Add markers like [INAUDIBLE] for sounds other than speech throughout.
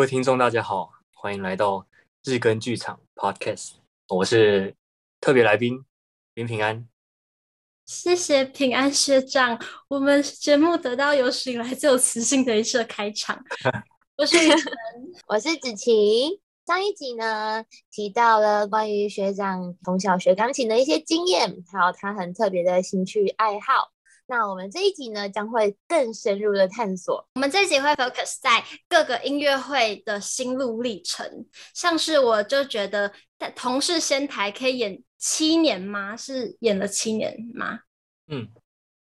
各位听众，大家好，欢迎来到日更剧场 Podcast，我是特别来宾林平安。谢谢平安学长，我们节目得到有史以来最有磁性的一次开场。[LAUGHS] 我是我是子晴。上一集呢，提到了关于学长从小学钢琴的一些经验，还有他很特别的兴趣爱好。那我们这一集呢，将会更深入的探索。我们这一集会 focus 在各个音乐会的心路历程，像是我就觉得，同是仙台可以演七年吗？是演了七年吗？嗯。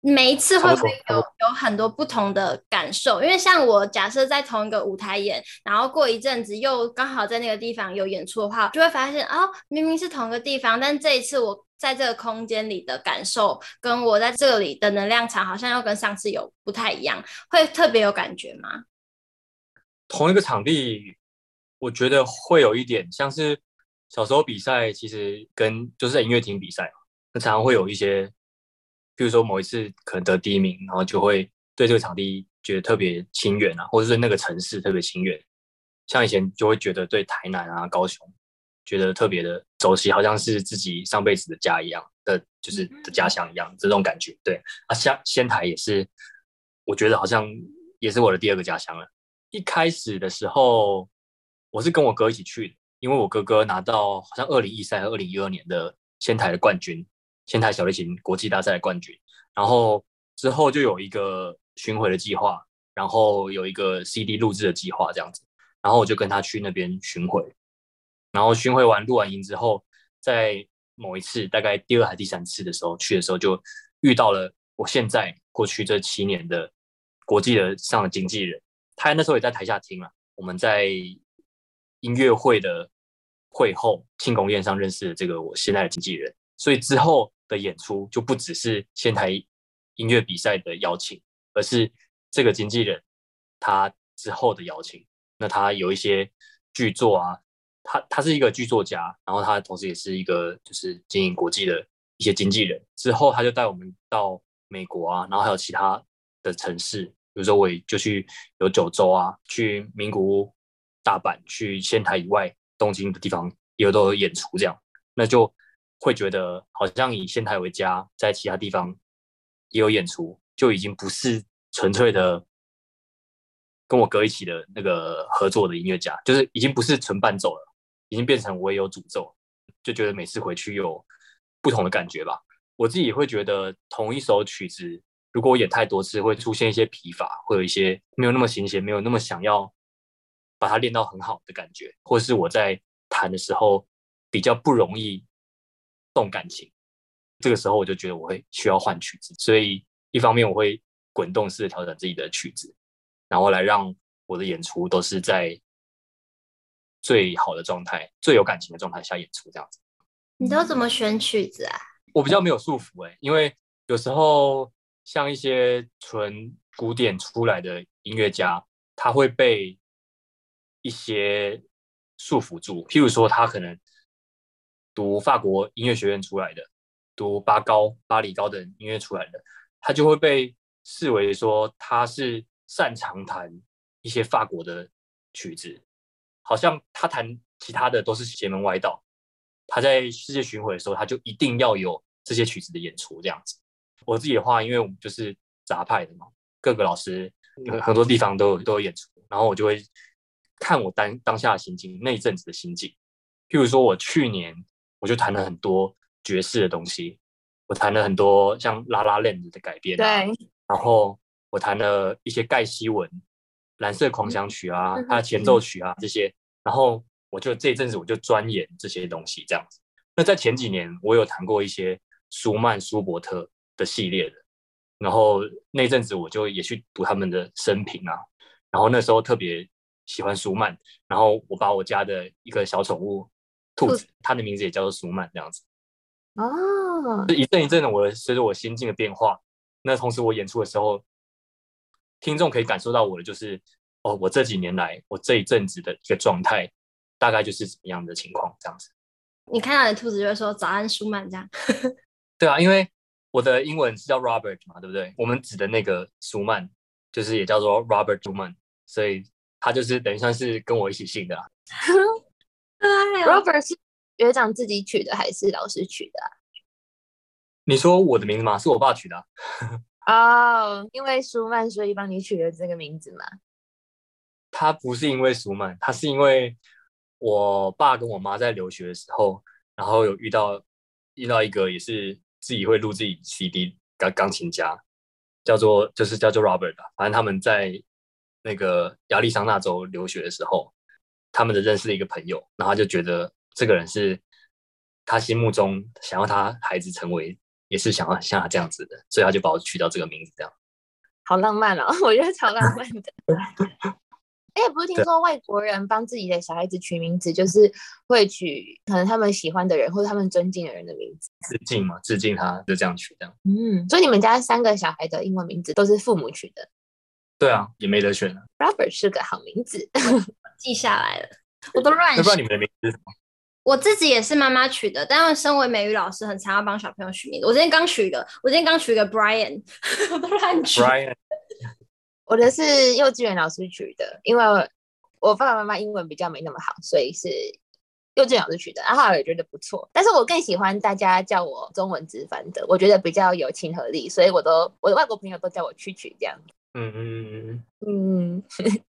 每一次会不会有有很多不同的感受？因为像我假设在同一个舞台演，然后过一阵子又刚好在那个地方有演出的话，就会发现哦，明明是同一个地方，但这一次我在这个空间里的感受，跟我在这里的能量场好像又跟上次有不太一样，会特别有感觉吗？同一个场地，我觉得会有一点像是小时候比赛，其实跟就是在音乐厅比赛，那常常会有一些。比如说某一次可能得第一名，然后就会对这个场地觉得特别亲远啊，或者是那个城市特别亲远。像以前就会觉得对台南啊、高雄觉得特别的熟悉，好像是自己上辈子的家一样的，就是的家乡一样这种感觉。对啊，仙仙台也是，我觉得好像也是我的第二个家乡了。一开始的时候，我是跟我哥一起去的，因为我哥哥拿到好像二零一三和二零一二年的仙台的冠军。仙台小提琴国际大赛的冠军，然后之后就有一个巡回的计划，然后有一个 CD 录制的计划这样子，然后我就跟他去那边巡回，然后巡回完录完音之后，在某一次大概第二还第三次的时候去的时候，就遇到了我现在过去这七年的国际的上的经纪人，他那时候也在台下听了，我们在音乐会的会后庆功宴上认识了这个我现在的经纪人，所以之后。的演出就不只是仙台音乐比赛的邀请，而是这个经纪人他之后的邀请。那他有一些剧作啊，他他是一个剧作家，然后他同时也是一个就是经营国际的一些经纪人。之后他就带我们到美国啊，然后还有其他的城市，比如说我也就去有九州啊，去名古屋、大阪，去仙台以外东京的地方也有都有演出，这样那就。会觉得好像以仙台为家，在其他地方也有演出，就已经不是纯粹的跟我哥一起的那个合作的音乐家，就是已经不是纯伴奏了，已经变成我也有诅咒，就觉得每次回去有不同的感觉吧。我自己会觉得同一首曲子，如果我演太多次，会出现一些疲乏，会有一些没有那么新鲜，没有那么想要把它练到很好的感觉，或是我在弹的时候比较不容易。动感情，这个时候我就觉得我会需要换曲子，所以一方面我会滚动式的调整自己的曲子，然后来让我的演出都是在最好的状态、最有感情的状态下演出，这样子。你都怎么选曲子啊？我比较没有束缚哎、欸，因为有时候像一些纯古典出来的音乐家，他会被一些束缚住，譬如说他可能。读法国音乐学院出来的，读巴高、巴黎高等音乐出来的，他就会被视为说他是擅长弹一些法国的曲子，好像他弹其他的都是邪门歪道。他在世界巡回的时候，他就一定要有这些曲子的演出这样子。我自己的话，因为我们就是杂派的嘛，各个老师很多地方都有都有演出，然后我就会看我当当下的心境，那一阵子的心境。譬如说我去年。我就弹了很多爵士的东西，我弹了很多像《La La Land》的改编，对，然后我弹了一些盖希文《蓝色狂想曲》啊，它的前奏曲啊这些，然后我就这一阵子我就钻研这些东西，这样子。那在前几年，我有弹过一些舒曼、舒伯特的系列的，然后那阵子我就也去读他们的生平啊，然后那时候特别喜欢舒曼，然后我把我家的一个小宠物。兔子，它的名字也叫做舒曼，这样子。哦，一阵一阵的，我随着我心境的变化，那同时我演出的时候，听众可以感受到我的就是，哦，我这几年来，我这一阵子的一个状态，大概就是怎么样的情况，这样子。你看到的兔子就会说“早安，舒曼”这样。[LAUGHS] 对啊，因为我的英文是叫 Robert 嘛，对不对？我们指的那个舒曼，就是也叫做 Robert Schumann，所以他就是等于算是跟我一起姓的、啊。[LAUGHS] Robert 是学长自己取的还是老师取的、啊？你说我的名字吗？是我爸取的、啊。哦因为舒曼，所以帮你取了这个名字嘛？他不是因为舒曼，他是因为我爸跟我妈在留学的时候，然后有遇到遇到一个也是自己会录自己 CD 钢钢琴家，叫做就是叫做 Robert 吧。反正他们在那个亚利桑那州留学的时候，他们的认识的一个朋友，然后他就觉得这个人是他心目中想要他孩子成为。也是想要像他这样子的，所以他就把我取到这个名字，这样。好浪漫哦，[LAUGHS] 我觉得超浪漫的。[LAUGHS] 哎、欸，不是听说外国人帮自己的小孩子取名字，就是会取可能他们喜欢的人或者他们尊敬的人的名字，致敬嘛，致敬他，就这样取这样。嗯，所以你们家三个小孩的英文名字都是父母取的？对啊，也没得选了。Robert 是个好名字，[LAUGHS] 记下来了，我都乱。不知道你们的名字是什么？我自己也是妈妈取的，但是身为美语老师，很常要帮小朋友取名字。我今天刚取一个，我今天刚取一个 Brian，我都乱取。Brian，[LAUGHS] 我的是幼稚园老师取的，因为我爸爸妈妈英文比较没那么好，所以是幼稚园老师取的。然后也觉得不错，但是我更喜欢大家叫我中文直翻的，我觉得比较有亲和力，所以我都我的外国朋友都叫我曲曲这样。嗯嗯嗯嗯。[LAUGHS]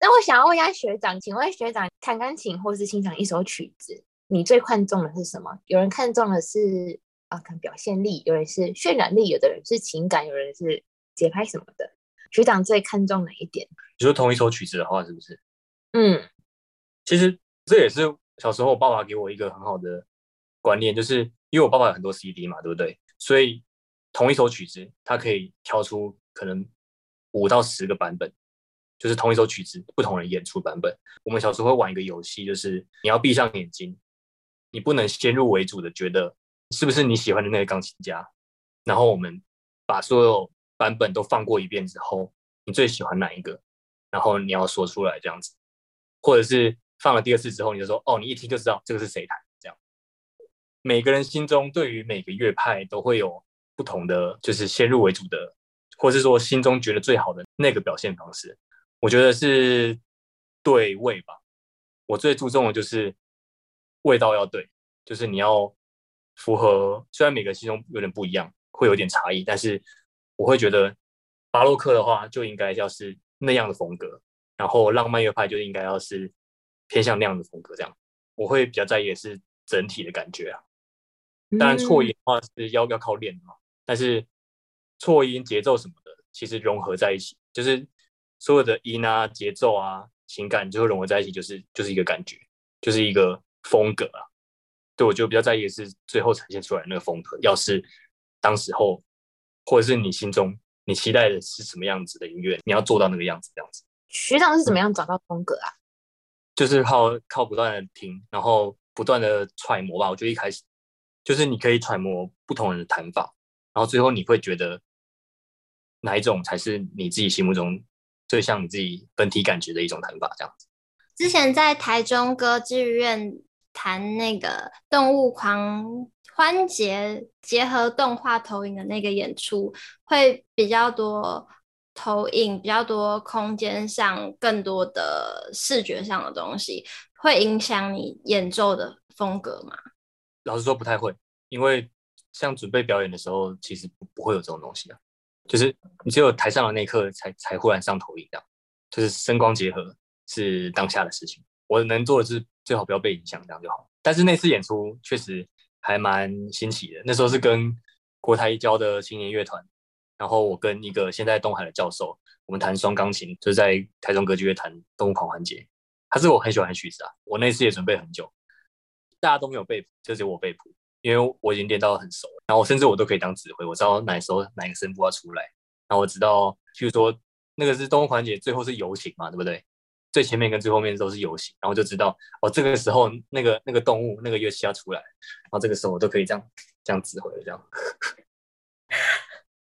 那我想要问一下学长，请问学长弹钢琴或是欣赏一首曲子，你最看重的是什么？有人看重的是啊，看表现力；有人是渲染力；有的人是情感；有人是节拍什么的。学长最看重哪一点？你说同一首曲子的话，是不是？嗯，其实这也是小时候我爸爸给我一个很好的观念，就是因为我爸爸有很多 CD 嘛，对不对？所以同一首曲子，他可以挑出可能五到十个版本。就是同一首曲子，不同人演出版本。我们小时候会玩一个游戏，就是你要闭上眼睛，你不能先入为主的觉得是不是你喜欢的那个钢琴家。然后我们把所有版本都放过一遍之后，你最喜欢哪一个？然后你要说出来这样子，或者是放了第二次之后，你就说哦，你一听就知道这个是谁弹。这样，每个人心中对于每个乐派都会有不同的，就是先入为主的，或是说心中觉得最好的那个表现方式。我觉得是对味吧，我最注重的就是味道要对，就是你要符合。虽然每个心中有点不一样，会有点差异，但是我会觉得巴洛克的话就应该要是那样的风格，然后浪漫乐派就应该要是偏向那样的风格。这样我会比较在意的是整体的感觉啊。当然错音的话是要要靠练嘛，但是错音节奏什么的其实融合在一起，就是。所有的音啊、节奏啊、情感，就会融合在一起，就是就是一个感觉，就是一个风格啊。对，我就比较在意的是最后呈现出来的那个风格。要是当时候，或者是你心中你期待的是什么样子的音乐，你要做到那个样子，这样子。学长是怎么样找到风格啊？就是靠靠不断的听，然后不断的揣摩吧。我觉得一开始就是你可以揣摩不同人的弹法，然后最后你会觉得哪一种才是你自己心目中。最像你自己本体感觉的一种弹法，这样子。之前在台中歌剧院弹那个动物狂欢节结合动画投影的那个演出，会比较多投影，比较多空间上更多的视觉上的东西，会影响你演奏的风格吗？老实说不太会，因为像准备表演的时候，其实不不会有这种东西啊。就是你只有台上的那一刻才才忽然上投影这样，就是声光结合是当下的事情。我能做的是最好不要被影响，这样就好。但是那次演出确实还蛮新奇的。那时候是跟国台一交的青年乐团，然后我跟一个现在东海的教授，我们弹双钢琴，就是在台中歌剧院弹《动物狂欢节》。他是我很喜欢的曲子啊，我那次也准备很久，大家都没有背谱，就只有我背谱。因为我已经练到很熟了，然后甚至我都可以当指挥，我知道哪时候哪个声部要出来，然后我知道，譬如说那个是动物环节，最后是游行嘛，对不对？最前面跟最后面都是游行，然后就知道哦，这个时候那个那个动物那个乐器要出来，然后这个时候我都可以这样这样指挥，这样。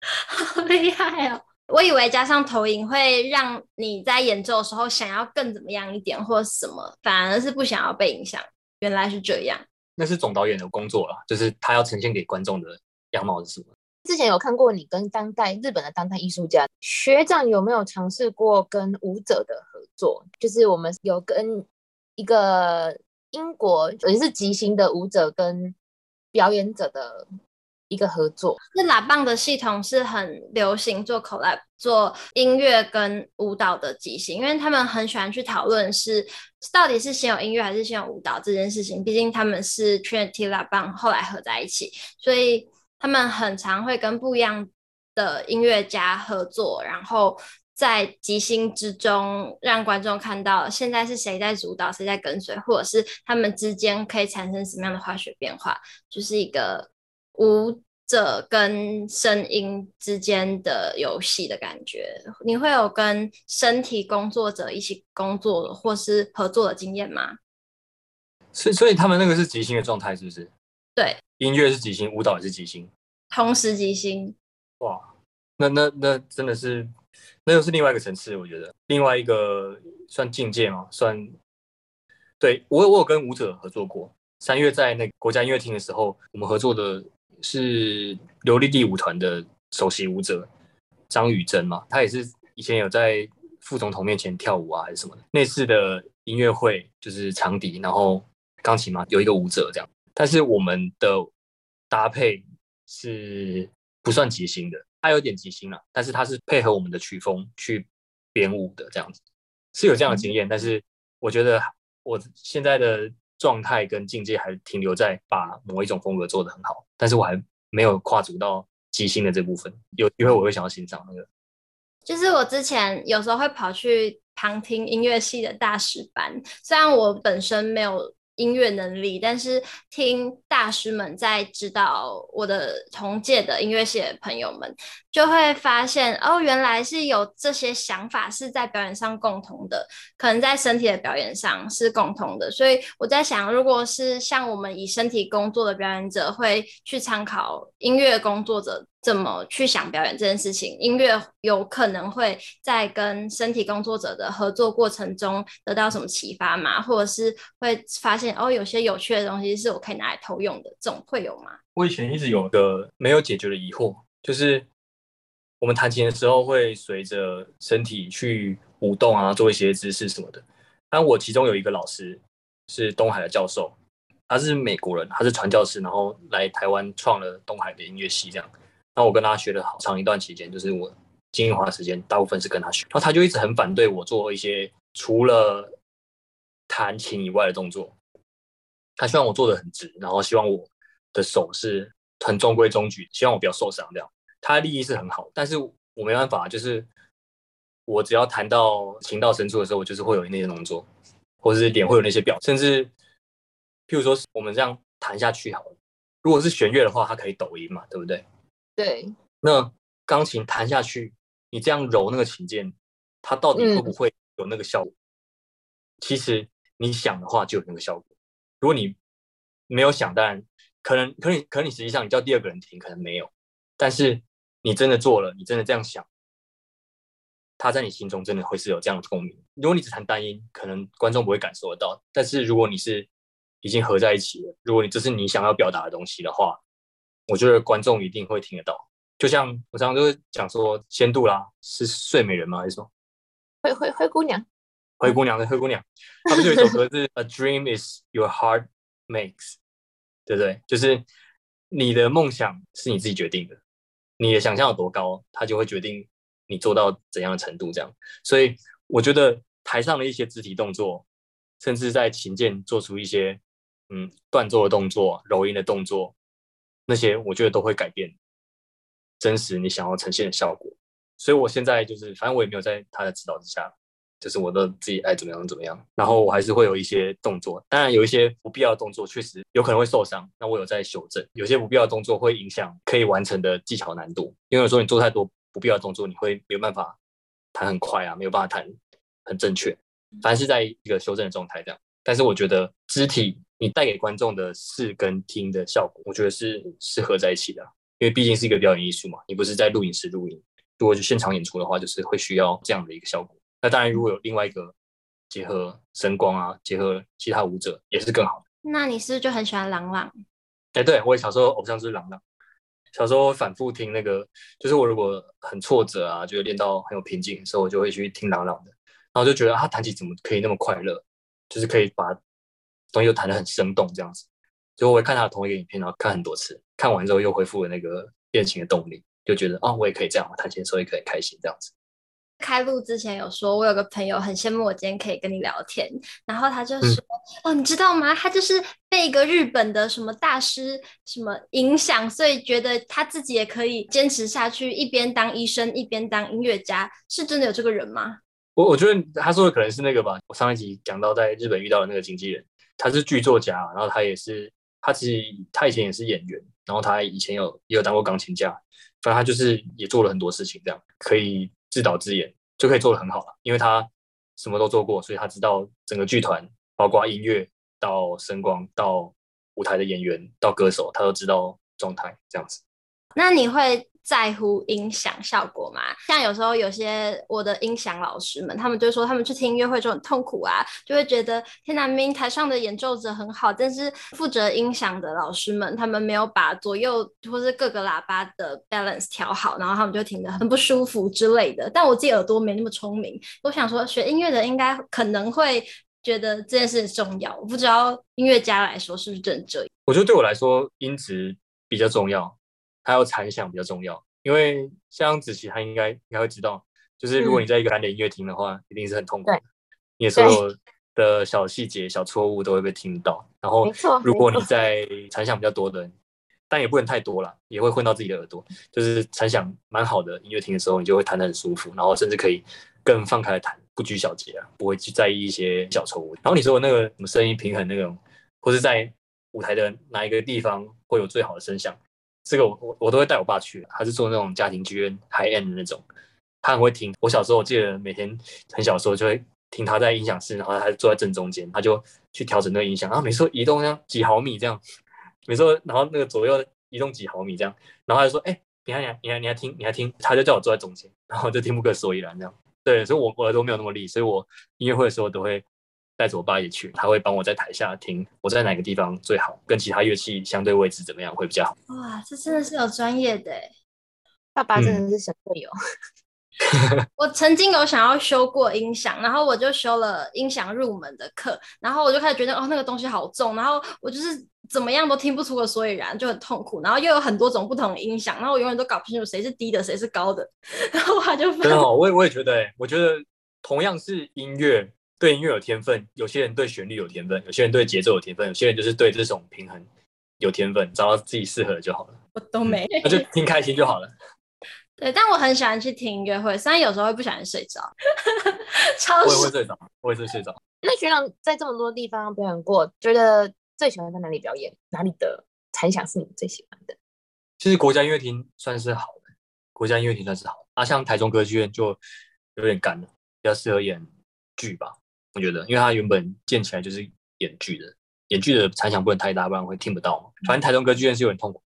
好厉害哦！我以为加上投影会让你在演奏的时候想要更怎么样一点，或什么，反而是不想要被影响。原来是这样。那是总导演的工作了，就是他要呈现给观众的样貌是什么。之前有看过你跟当代日本的当代艺术家学长有没有尝试过跟舞者的合作？就是我们有跟一个英国也是即兴的舞者跟表演者的一个合作。那 LABANG 的系统是很流行做 collab 做音乐跟舞蹈的即兴，因为他们很喜欢去讨论是到底是先有音乐还是先有舞蹈这件事情。毕竟他们是 Trinity 喇棒后来合在一起，所以。他们很常会跟不一样的音乐家合作，然后在即兴之中让观众看到现在是谁在主导，谁在跟随，或者是他们之间可以产生什么样的化学变化，就是一个舞者跟声音之间的游戏的感觉。你会有跟身体工作者一起工作或是合作的经验吗？所以，所以他们那个是即兴的状态，是不是？对，音乐是即兴，舞蹈也是即兴，同时即兴。哇，那那那真的是，那又是另外一个层次，我觉得另外一个算境界嘛，算。对，我我有跟舞者合作过，三月在那个国家音乐厅的时候，我们合作的是流离地舞团的首席舞者张宇珍嘛，他也是以前有在副总统面前跳舞啊，还是什么的。那次的音乐会就是长笛，然后钢琴嘛，有一个舞者这样。但是我们的搭配是不算即兴的，他有点即兴了，但是他是配合我们的曲风去编舞的，这样子是有这样的经验。但是我觉得我现在的状态跟境界还停留在把某一种风格做得很好，但是我还没有跨足到即兴的这部分。有机会我会想要欣赏那个。就是我之前有时候会跑去旁听音乐系的大师班，虽然我本身没有。音乐能力，但是听大师们在指导我的同届的音乐系的朋友们，就会发现哦，原来是有这些想法是在表演上共同的，可能在身体的表演上是共同的。所以我在想，如果是像我们以身体工作的表演者，会去参考音乐工作者。怎么去想表演这件事情？音乐有可能会在跟身体工作者的合作过程中得到什么启发吗？或者是会发现哦，有些有趣的东西是我可以拿来偷用的，这种会有吗？我以前一直有个没有解决的疑惑，就是我们弹琴的时候会随着身体去舞动啊，做一些姿势什么的。但我其中有一个老师是东海的教授，他是美国人，他是传教士，然后来台湾创了东海的音乐系，这样。那我跟他学了好长一段期间，就是我精华时间大部分是跟他学，然后他就一直很反对我做一些除了弹琴以外的动作，他希望我做的很直，然后希望我的手是很中规中矩，希望我不要受伤这样。他的利益是很好，但是我没办法，就是我只要弹到情到深处的时候，我就是会有那些动作，或者是脸会有那些表，甚至譬如说我们这样弹下去好了，如果是弦乐的话，它可以抖音嘛，对不对？对，那钢琴弹下去，你这样揉那个琴键，它到底会不会有那个效果？其实你想的话就有那个效果。如果你没有想，当然可能，可能，可能你实际上你叫第二个人听，可能没有。但是你真的做了，你真的这样想，他在你心中真的会是有这样的共鸣。如果你只弹单音，可能观众不会感受得到。但是如果你是已经合在一起了，如果你这是你想要表达的东西的话。我觉得观众一定会听得到，就像我常常就会讲说，仙度拉是睡美人吗？还是说灰灰灰姑娘？灰姑娘的灰姑娘，他不是有一首歌是 A dream is your heart makes，对不对？就是你的梦想是你自己决定的，你的想象有多高，它就会决定你做到怎样的程度。这样，所以我觉得台上的一些肢体动作，甚至在琴键做出一些嗯断奏的动作、柔音的动作。那些我觉得都会改变真实你想要呈现的效果，所以我现在就是，反正我也没有在他的指导之下，就是我都自己爱怎么样怎么样。然后我还是会有一些动作，当然有一些不必要的动作确实有可能会受伤，那我有在修正。有些不必要的动作会影响可以完成的技巧难度，因为有时候你做太多不必要的动作，你会没有办法弹很快啊，没有办法弹很正确。凡是在一个修正的状态这样。但是我觉得肢体。你带给观众的视跟听的效果，我觉得是适合在一起的，因为毕竟是一个表演艺术嘛，你不是在录影室录音。如果是现场演出的话，就是会需要这样的一个效果。那当然，如果有另外一个结合声光啊，结合其他舞者，也是更好的。那你是不是就很喜欢郎朗？哎，对，我小时候偶像是郎朗，小时候反复听那个，就是我如果很挫折啊，就练到很有瓶颈的时候，我就会去听郎朗的，然后就觉得他弹琴怎么可以那么快乐，就是可以把东西又弹得很生动这样子。所以我会看他的同一个影片，然后看很多次，看完之后又恢复了那个练琴的动力，就觉得啊、哦，我也可以这样，我弹琴的时候也可以开心这样子。开录之前有说，我有个朋友很羡慕我今天可以跟你聊天，然后他就说：“嗯、哦，你知道吗？他就是被一个日本的什么大师什么影响，所以觉得他自己也可以坚持下去，一边当医生一边当音乐家，是真的有这个人吗？”我我觉得他说的可能是那个吧。我上一集讲到在日本遇到的那个经纪人，他是剧作家，然后他也是他其实他以前也是演员，然后他以前有也有当过钢琴家，反正他就是也做了很多事情，这样可以。自导自演就可以做的很好了，因为他什么都做过，所以他知道整个剧团，包括音乐到声光到舞台的演员到歌手，他都知道状态这样子。那你会在乎音响效果吗？像有时候有些我的音响老师们，他们就说他们去听音乐会就很痛苦啊，就会觉得天哪，明明台上的演奏者很好，但是负责音响的老师们，他们没有把左右或是各个喇叭的 balance 调好，然后他们就听得很不舒服之类的。但我自己耳朵没那么聪明，我想说学音乐的应该可能会觉得这件事重要，我不知道音乐家来说是不是真的这样？我觉得对我来说音质比较重要。还有残响比较重要，因为像子琪他应该应该会知道，就是如果你在一个蓝点音乐厅的话，嗯、一定是很痛苦的，你的所有的小细节、小错误都会被听到。然后，如果你在残响比较多的人，但也不能太多了，也会混到自己的耳朵。就是残响蛮好的音乐厅的时候，你就会弹得很舒服，然后甚至可以更放开的弹，不拘小节啊，不会去在意一些小错误。然后你说的那个什么声音平衡那种，或是在舞台的哪一个地方会有最好的声响？这个我我我都会带我爸去，他是做那种家庭剧院 high end 的那种，他很会听。我小时候我记得每天很小时候就会听他在音响室，然后他坐在正中间，他就去调整那个音响，然后每次移动像几毫米这样，每次然后那个左右移动几毫米这样，然后他就说：“哎，你看你看你看你还听你还听？”他就叫我坐在中间，然后就听不可所以然这样。对，所以我我耳朵没有那么利，所以我音乐会的时候都会。带着我爸也去，他会帮我在台下听我在哪个地方最好，跟其他乐器相对位置怎么样会比较好。哇，这真的是有专业的，爸爸真的是神队友。嗯、[LAUGHS] 我曾经有想要修过音响，然后我就修了音响入门的课，然后我就开始觉得哦，那个东西好重，然后我就是怎么样都听不出个所以然，就很痛苦。然后又有很多种不同的音响，然后我永远都搞不清楚谁是低的，谁是高的。[LAUGHS] 然后他就很好，我也我也觉得，我觉得同样是音乐。对音乐有天分，有些人对旋律有天分，有些人对节奏有天分，有些人就是对这种平衡有天分，找到自己适合的就好了。我都没，那就听开心就好了。[LAUGHS] 对，但我很喜欢去听音乐会，虽然有时候会不小心睡着。[LAUGHS] 超我也会睡着，我也是睡着。[LAUGHS] 那学长在这么多地方表演过，觉得最喜欢在哪里表演？哪里的残响是你最喜欢的？其实国家音乐厅算是好的，国家音乐厅算是好的。啊，像台中歌剧院就有点干了，比较适合演剧吧。我觉得，因为它原本建起来就是演剧的，演剧的残响不能太大，不然会听不到。反正台中歌剧院是有点痛苦，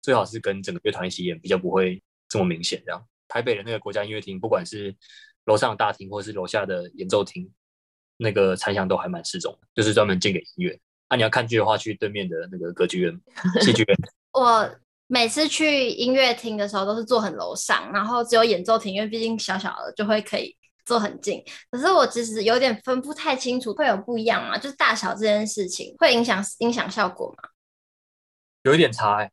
最好是跟整个乐团一起演，比较不会这么明显。这样，台北的那个国家音乐厅，不管是楼上的大厅或是楼下的演奏厅，那个残响都还蛮适中的，就是专门建给音乐。啊，你要看剧的话，去对面的那个歌剧院、[LAUGHS] 戏剧院。[LAUGHS] 我每次去音乐厅的时候，都是坐很楼上，然后只有演奏厅，因为毕竟小小的就会可以。坐很近，可是我其实有点分不太清楚，会有不一样吗？就是大小这件事情会影响音响效果吗？有一点差欸，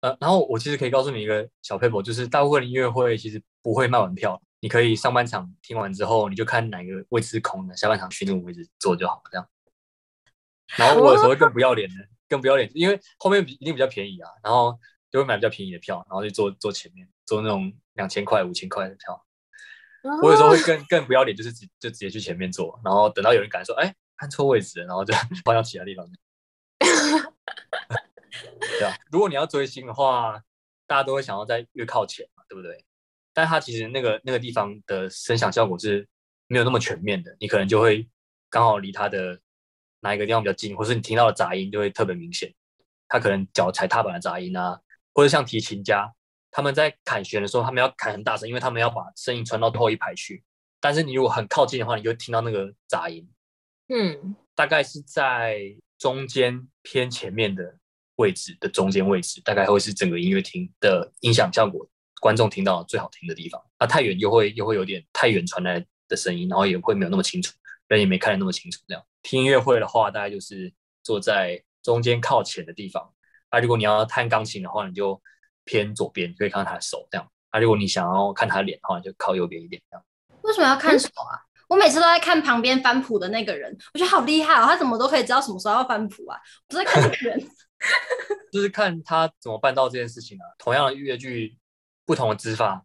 呃，然后我其实可以告诉你一个小 paper，，就是大部分的音乐会其实不会卖完票，你可以上半场听完之后，你就看哪个位置是空的，下半场去那个位置坐就好，这样。然后我有时候更不要脸的，更不要脸，因为后面一定比较便宜啊，然后就会买比较便宜的票，然后就坐坐前面，坐那种两千块、五千块的票。我有时候会更更不要脸，就是直就直接去前面坐，然后等到有人敢说，哎，看错位置了，然后就 [LAUGHS] 换到其他地方。[LAUGHS] 对啊，如果你要追星的话，大家都会想要在越靠前嘛，对不对？但他其实那个那个地方的声响效果是没有那么全面的，你可能就会刚好离他的哪一个地方比较近，或是你听到的杂音就会特别明显。他可能脚踩踏板的杂音啊，或者像提琴家。他们在砍弦的时候，他们要砍很大声，因为他们要把声音传到最后一排去。但是你如果很靠近的话，你就听到那个杂音。嗯，大概是在中间偏前面的位置的中间位置，大概会是整个音乐厅的音响效果，观众听到最好听的地方。啊，太远又会又会有点太远传来的声音，然后也会没有那么清楚，人也没看得那么清楚。这样听音乐会的话，大概就是坐在中间靠前的地方。啊，如果你要弹钢琴的话，你就偏左边，可以看到他的手这样。啊，如果你想要看他脸的话，你就靠右边一点这样。为什么要看手啊？我每次都在看旁边翻谱的那个人，我觉得好厉害哦，他怎么都可以知道什么时候要翻谱啊？我在看这个人，[LAUGHS] 就是看他怎么办到这件事情啊。同样的乐剧，不同的指法，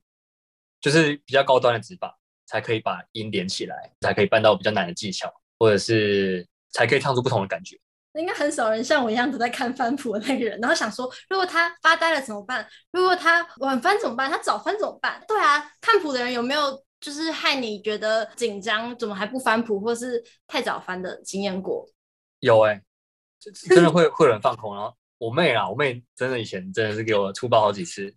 就是比较高端的指法，才可以把音连起来，才可以办到比较难的技巧，或者是才可以唱出不同的感觉。应该很少人像我一样都在看翻谱的那个人，然后想说，如果他发呆了怎么办？如果他晚翻怎么办？他早翻怎么办？对啊，看谱的人有没有？就是害你觉得紧张，怎么还不翻谱，或是太早翻的经验过？有哎、欸，真的 [LAUGHS] 会会有人放空。然后我妹啊，我妹真的以前真的是给我粗暴好几次。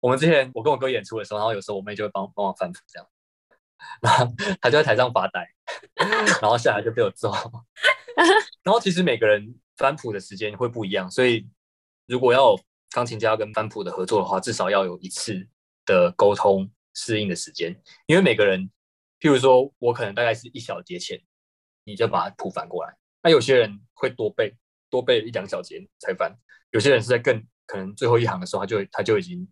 我们之前我跟我哥演出的时候，然后有时候我妹就会帮帮我翻谱这样，[LAUGHS] 然后她就在台上发呆，[LAUGHS] 然后下来就被我揍。[LAUGHS] 然后其实每个人翻谱的时间会不一样，所以如果要钢琴家跟翻谱的合作的话，至少要有一次的沟通。适应的时间，因为每个人，譬如说我可能大概是一小节前，你就把谱翻过来。那有些人会多背，多背一两小节才翻。有些人是在更可能最后一行的时候，他就他就已经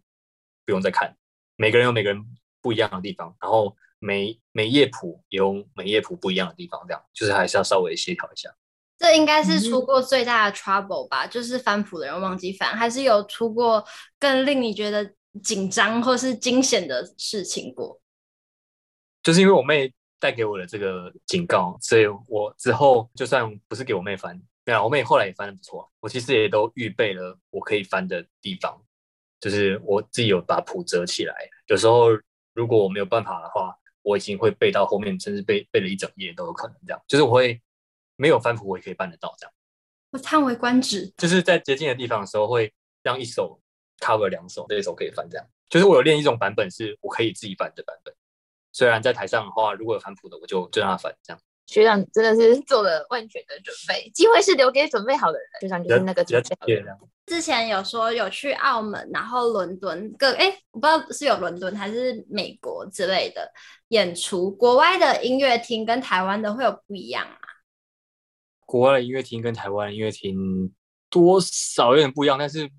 不用再看。每个人有每个人不一样的地方，然后每每页谱有每页谱不一样的地方，这样就是还是要稍微协调一下。这应该是出过最大的 trouble 吧？嗯、就是翻谱的人忘记翻，还是有出过更令你觉得？紧张或是惊险的事情过，就是因为我妹带给我的这个警告，所以我之后就算不是给我妹翻，对啊，我妹后来也翻的不错。我其实也都预备了我可以翻的地方，就是我自己有把谱折起来。有时候如果我没有办法的话，我已经会背到后面，甚至背背了一整页都有可能。这样就是我会没有翻谱，我也可以办得到。这样我叹为观止，就是在接近的地方的时候，会让一首。cover 两首，这一首可以翻，这样就是我有练一种版本，是我可以自己翻的版本。虽然在台上的话，如果有翻谱的，我就就让他翻。这样学长真的是做了万全的准备，机会是留给准备好的人。学长就是那个准备好的人。之前有说有去澳门，然后伦敦各哎，我不知道是有伦敦还是美国之类的演出。国外的音乐厅跟台湾的会有不一样吗？国外的音乐厅跟台湾音乐厅多少有点不一样，但是。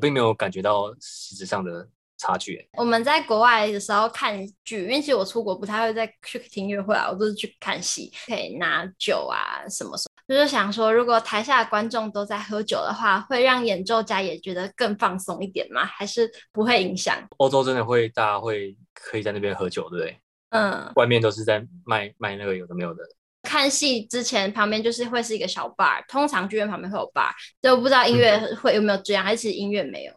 并没有感觉到实质上的差距。我们在国外的时候看剧，因为其实我出国不太会再去听音乐会啊，我都是去看戏，可以拿酒啊什么什么。就是想说，如果台下的观众都在喝酒的话，会让演奏家也觉得更放松一点吗？还是不会影响？欧洲真的会，大家会可以在那边喝酒，对不对？嗯，外面都是在卖卖那个有的没有的。看戏之前旁边就是会是一个小 bar，通常剧院旁边会有 bar，就不知道音乐会有没有这样，还是音乐没有？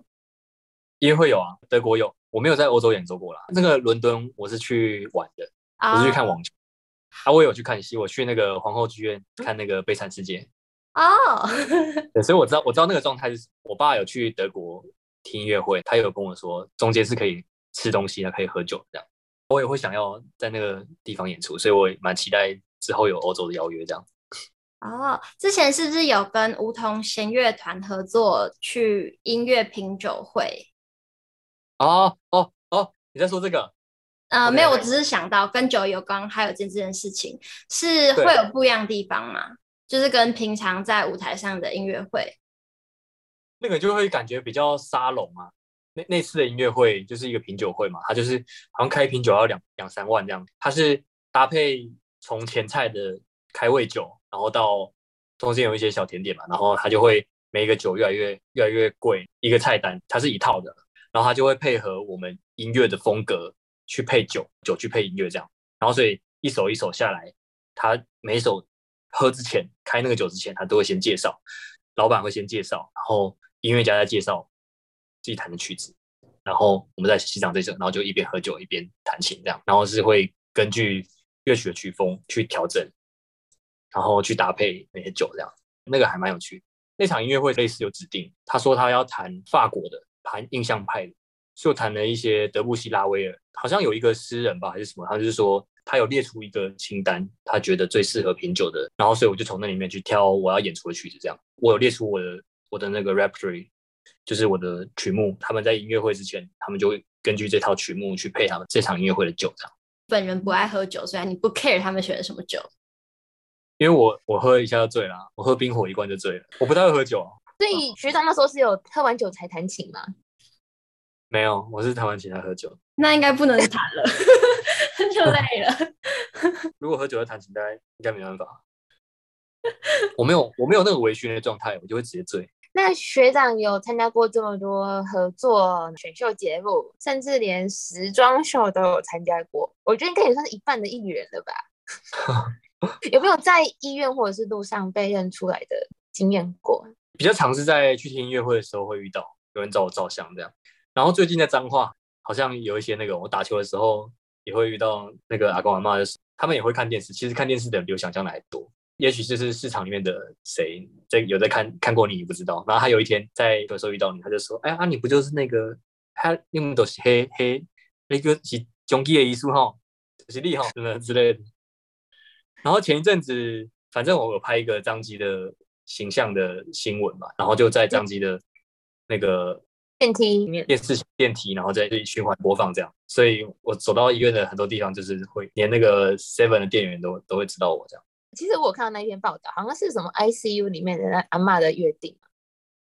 音乐会有啊，德国有，我没有在欧洲演奏过啦。那个伦敦我是去玩的，我是去看网球。啊，我也有去看戏，我去那个皇后剧院看那个《悲惨世界》哦。[LAUGHS] 对，所以我知道，我知道那个状态是，我爸有去德国听音乐会，他有跟我说，中间是可以吃东西，可以喝酒这样。我也会想要在那个地方演出，所以我也蛮期待。之后有欧洲的邀约，这样。哦，之前是不是有跟梧桐弦乐团合作去音乐品酒会？哦哦哦，你在说这个？呃，没有，我只是想到跟酒有关，还有件这件事情是会有不一样的地方吗？就是跟平常在舞台上的音乐会，那个就会感觉比较沙龙啊。那那次的音乐会就是一个品酒会嘛，它就是好像开一瓶酒要两两三万这样，它是搭配。从前菜的开胃酒，然后到中间有一些小甜点嘛，然后它就会每一个酒越来越越来越贵，一个菜单它是一套的，然后它就会配合我们音乐的风格去配酒，酒去配音乐这样，然后所以一首一首下来，他每一首喝之前开那个酒之前，他都会先介绍，老板会先介绍，然后音乐家再介绍自己弹的曲子，然后我们在欣赏这首，然后就一边喝酒一边弹琴这样，然后是会根据。乐曲的曲风去调整，然后去搭配那些酒，这样那个还蛮有趣。那场音乐会类似有指定，他说他要弹法国的，弹印象派的，所以我弹了一些德布西、拉威尔，好像有一个诗人吧还是什么，他就是说他有列出一个清单，他觉得最适合品酒的，然后所以我就从那里面去挑我要演出的曲子，这样我有列出我的我的那个 repertory，就是我的曲目，他们在音乐会之前，他们就会根据这套曲目去配他们这场音乐会的酒。这样。本人不爱喝酒，虽然你不 care 他们选的什么酒。因为我我喝一下就醉了，我喝冰火一罐就醉了，我不太会喝酒。所以学长那时候是有喝完酒才弹琴吗？没有，我是弹完琴才喝酒。那应该不能弹了，[LAUGHS] 就累了。[LAUGHS] 如果喝酒再弹琴，大概应该没办法。我没有，我没有那个微醺的状态，我就会直接醉。那学长有参加过这么多合作选秀节目，甚至连时装秀都有参加过，我觉得应该也算是一半的艺人了吧？[LAUGHS] 有没有在医院或者是路上被认出来的经验过？比较常是在去听音乐会的时候会遇到有人找我照相这样。然后最近在彰化，好像有一些那个我打球的时候也会遇到那个阿公阿妈，就是他们也会看电视。其实看电视的人比我想象的还多。也许就是市场里面的谁在有在看看过你，你不知道。然后他有一天在有时候遇到你，他就说：“哎呀，啊、你不就是那个他用的都是黑黑那个是中基的艺术哈，就是厉害，真的之类的。”然后前一阵子，反正我有拍一个张基的形象的新闻嘛，然后就在张基的那个电梯电视电梯，然后在这里循环播放这样。所以我走到医院的很多地方，就是会连那个 Seven 的店员都都会知道我这样。其实我看到那篇报道，好像是什么 ICU 里面的那阿嬷的约定。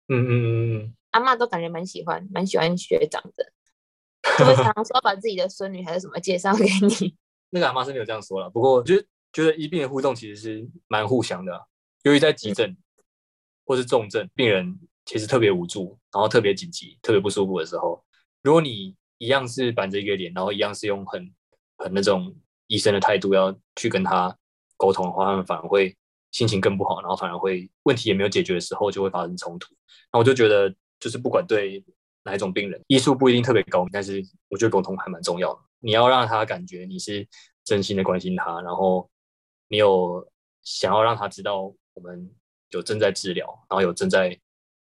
嗯嗯嗯嗯，阿嬷都感觉蛮喜欢，蛮喜欢学长的，[LAUGHS] 就会常常说把自己的孙女还是什么介绍给你。[LAUGHS] 那个阿妈是没有这样说了，不过我觉得觉得医病的互动其实是蛮互相的，由于在急诊或是重症，病人其实特别无助，然后特别紧急、特别不舒服的时候，如果你一样是板着一个脸，然后一样是用很很那种医生的态度要去跟他。沟通的话，他们反而会心情更不好，然后反而会问题也没有解决的时候，就会发生冲突。那我就觉得，就是不管对哪一种病人，医术不一定特别高，但是我觉得沟通还蛮重要的。你要让他感觉你是真心的关心他，然后你有想要让他知道我们有正在治疗，然后有正在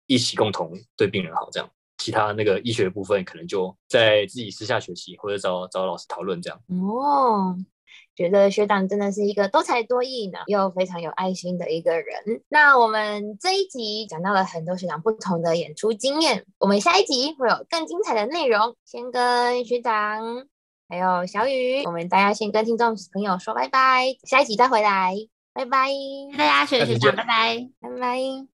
一起共同对病人好这样。其他那个医学部分，可能就在自己私下学习，或者找找老师讨论这样。哦。觉得学长真的是一个多才多艺呢，又非常有爱心的一个人。那我们这一集讲到了很多学长不同的演出经验，我们下一集会有更精彩的内容。先跟学长还有小雨，我们大家先跟听众朋友说拜拜，下一集再回来，拜拜，大家学学长，拜拜，拜拜。